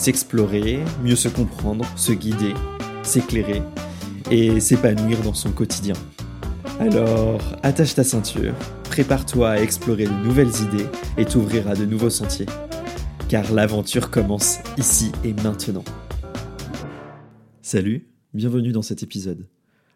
s'explorer, mieux se comprendre, se guider, s'éclairer et s'épanouir dans son quotidien. Alors, attache ta ceinture, prépare-toi à explorer de nouvelles idées et t'ouvrir à de nouveaux sentiers. Car l'aventure commence ici et maintenant. Salut, bienvenue dans cet épisode.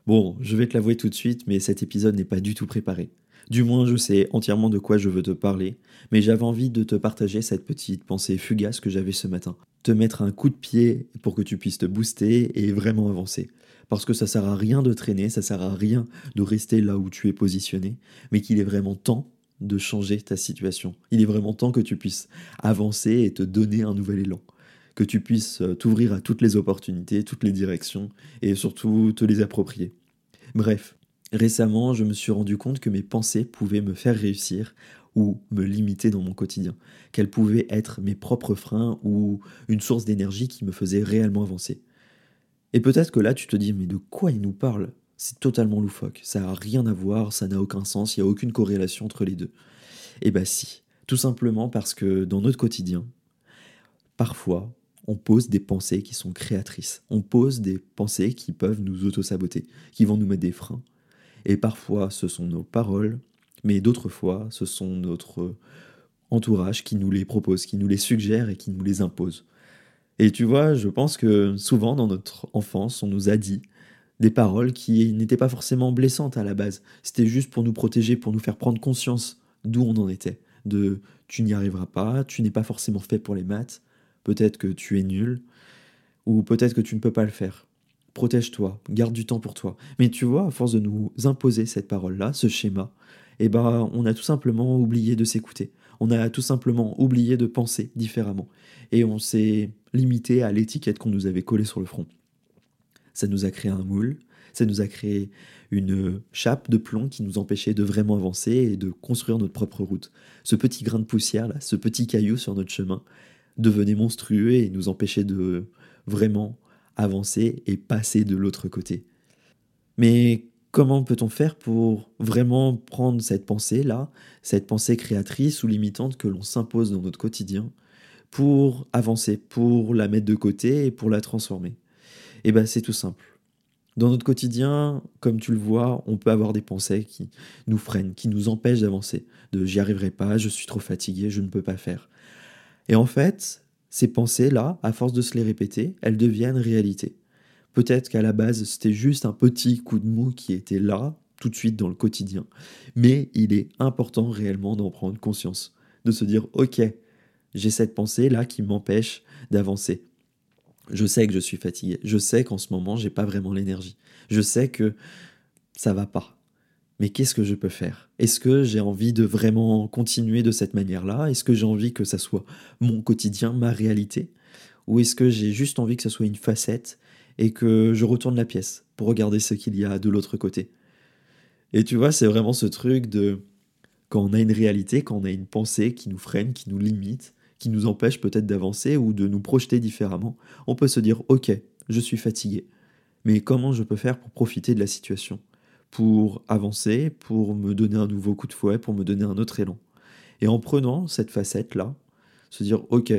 Bon, je vais te l'avouer tout de suite, mais cet épisode n'est pas du tout préparé. Du moins, je sais entièrement de quoi je veux te parler, mais j'avais envie de te partager cette petite pensée fugace que j'avais ce matin. Te mettre un coup de pied pour que tu puisses te booster et vraiment avancer. Parce que ça sert à rien de traîner, ça sert à rien de rester là où tu es positionné, mais qu'il est vraiment temps de changer ta situation. Il est vraiment temps que tu puisses avancer et te donner un nouvel élan. Que tu puisses euh, t'ouvrir à toutes les opportunités, toutes les directions et surtout te les approprier. Bref, Récemment, je me suis rendu compte que mes pensées pouvaient me faire réussir ou me limiter dans mon quotidien, qu'elles pouvaient être mes propres freins ou une source d'énergie qui me faisait réellement avancer. Et peut-être que là, tu te dis, mais de quoi il nous parle? C'est totalement loufoque, ça n'a rien à voir, ça n'a aucun sens, il n'y a aucune corrélation entre les deux. Eh bien si, tout simplement parce que dans notre quotidien, parfois, on pose des pensées qui sont créatrices, on pose des pensées qui peuvent nous auto-saboter, qui vont nous mettre des freins, et parfois, ce sont nos paroles, mais d'autres fois, ce sont notre entourage qui nous les propose, qui nous les suggère et qui nous les impose. Et tu vois, je pense que souvent dans notre enfance, on nous a dit des paroles qui n'étaient pas forcément blessantes à la base. C'était juste pour nous protéger, pour nous faire prendre conscience d'où on en était. De tu n'y arriveras pas, tu n'es pas forcément fait pour les maths, peut-être que tu es nul, ou peut-être que tu ne peux pas le faire protège-toi, garde du temps pour toi. Mais tu vois, à force de nous imposer cette parole-là, ce schéma, eh ben, on a tout simplement oublié de s'écouter. On a tout simplement oublié de penser différemment. Et on s'est limité à l'étiquette qu'on nous avait collée sur le front. Ça nous a créé un moule, ça nous a créé une chape de plomb qui nous empêchait de vraiment avancer et de construire notre propre route. Ce petit grain de poussière, là, ce petit caillou sur notre chemin, devenait monstrueux et nous empêchait de vraiment avancer et passer de l'autre côté. Mais comment peut-on faire pour vraiment prendre cette pensée-là, cette pensée créatrice ou limitante que l'on s'impose dans notre quotidien, pour avancer, pour la mettre de côté et pour la transformer? Eh bien c'est tout simple. Dans notre quotidien, comme tu le vois, on peut avoir des pensées qui nous freinent, qui nous empêchent d'avancer, de j'y arriverai pas, je suis trop fatigué, je ne peux pas faire. Et en fait, ces pensées-là, à force de se les répéter, elles deviennent réalité. Peut-être qu'à la base, c'était juste un petit coup de mou qui était là, tout de suite dans le quotidien. Mais il est important réellement d'en prendre conscience, de se dire, ok, j'ai cette pensée-là qui m'empêche d'avancer. Je sais que je suis fatigué, je sais qu'en ce moment, j'ai pas vraiment l'énergie. Je sais que ça va pas mais qu'est-ce que je peux faire? Est-ce que j'ai envie de vraiment continuer de cette manière-là? Est-ce que j'ai envie que ça soit mon quotidien, ma réalité? Ou est-ce que j'ai juste envie que ça soit une facette et que je retourne la pièce pour regarder ce qu'il y a de l'autre côté? Et tu vois, c'est vraiment ce truc de quand on a une réalité, quand on a une pensée qui nous freine, qui nous limite, qui nous empêche peut-être d'avancer ou de nous projeter différemment, on peut se dire ok, je suis fatigué, mais comment je peux faire pour profiter de la situation? Pour avancer, pour me donner un nouveau coup de fouet, pour me donner un autre élan. Et en prenant cette facette-là, se dire, ok,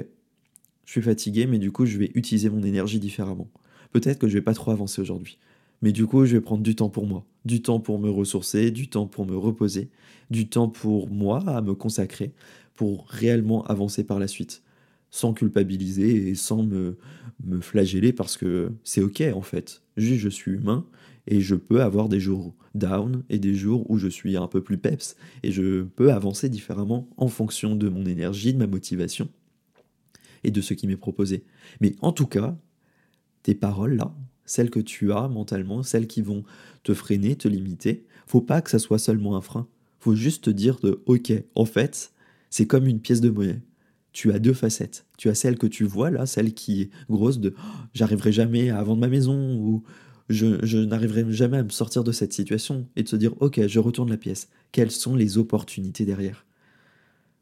je suis fatigué, mais du coup, je vais utiliser mon énergie différemment. Peut-être que je vais pas trop avancer aujourd'hui, mais du coup, je vais prendre du temps pour moi, du temps pour me ressourcer, du temps pour me reposer, du temps pour moi à me consacrer, pour réellement avancer par la suite, sans culpabiliser et sans me, me flageller parce que c'est ok en fait. Juste, je suis humain et je peux avoir des jours down et des jours où je suis un peu plus peps et je peux avancer différemment en fonction de mon énergie, de ma motivation et de ce qui m'est proposé. Mais en tout cas, tes paroles là, celles que tu as mentalement, celles qui vont te freiner, te limiter, faut pas que ça soit seulement un frein. Faut juste te dire de OK, en fait, c'est comme une pièce de monnaie. Tu as deux facettes. Tu as celle que tu vois là, celle qui est grosse de oh, j'arriverai jamais à vendre ma maison ou je, n'arriverai jamais à me sortir de cette situation et de se dire ok, je retourne la pièce. Quelles sont les opportunités derrière?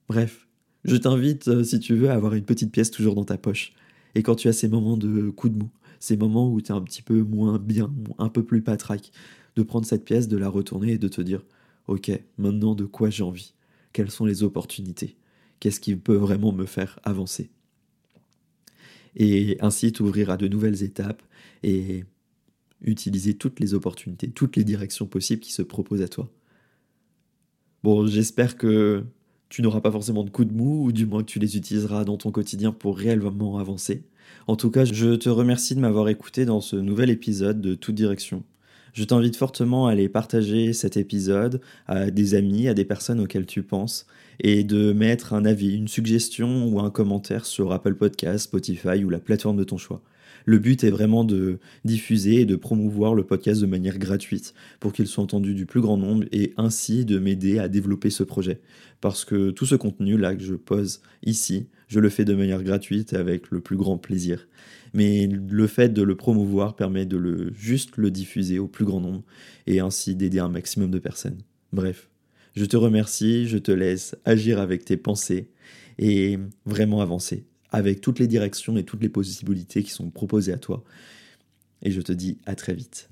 Bref, je t'invite, euh, si tu veux, à avoir une petite pièce toujours dans ta poche. Et quand tu as ces moments de coup de mou, ces moments où tu es un petit peu moins bien, un peu plus patraque, de prendre cette pièce, de la retourner et de te dire ok, maintenant de quoi j'ai envie? Quelles sont les opportunités? Qu'est-ce qui peut vraiment me faire avancer Et ainsi t'ouvrir à de nouvelles étapes et utiliser toutes les opportunités, toutes les directions possibles qui se proposent à toi. Bon, j'espère que tu n'auras pas forcément de coups de mou, ou du moins que tu les utiliseras dans ton quotidien pour réellement avancer. En tout cas, je te remercie de m'avoir écouté dans ce nouvel épisode de Toute Direction. Je t'invite fortement à aller partager cet épisode à des amis, à des personnes auxquelles tu penses, et de mettre un avis, une suggestion ou un commentaire sur Apple Podcast, Spotify ou la plateforme de ton choix. Le but est vraiment de diffuser et de promouvoir le podcast de manière gratuite pour qu'il soit entendu du plus grand nombre et ainsi de m'aider à développer ce projet. Parce que tout ce contenu-là que je pose ici, je le fais de manière gratuite avec le plus grand plaisir mais le fait de le promouvoir permet de le juste le diffuser au plus grand nombre et ainsi d'aider un maximum de personnes. Bref, je te remercie, je te laisse agir avec tes pensées et vraiment avancer avec toutes les directions et toutes les possibilités qui sont proposées à toi. Et je te dis à très vite.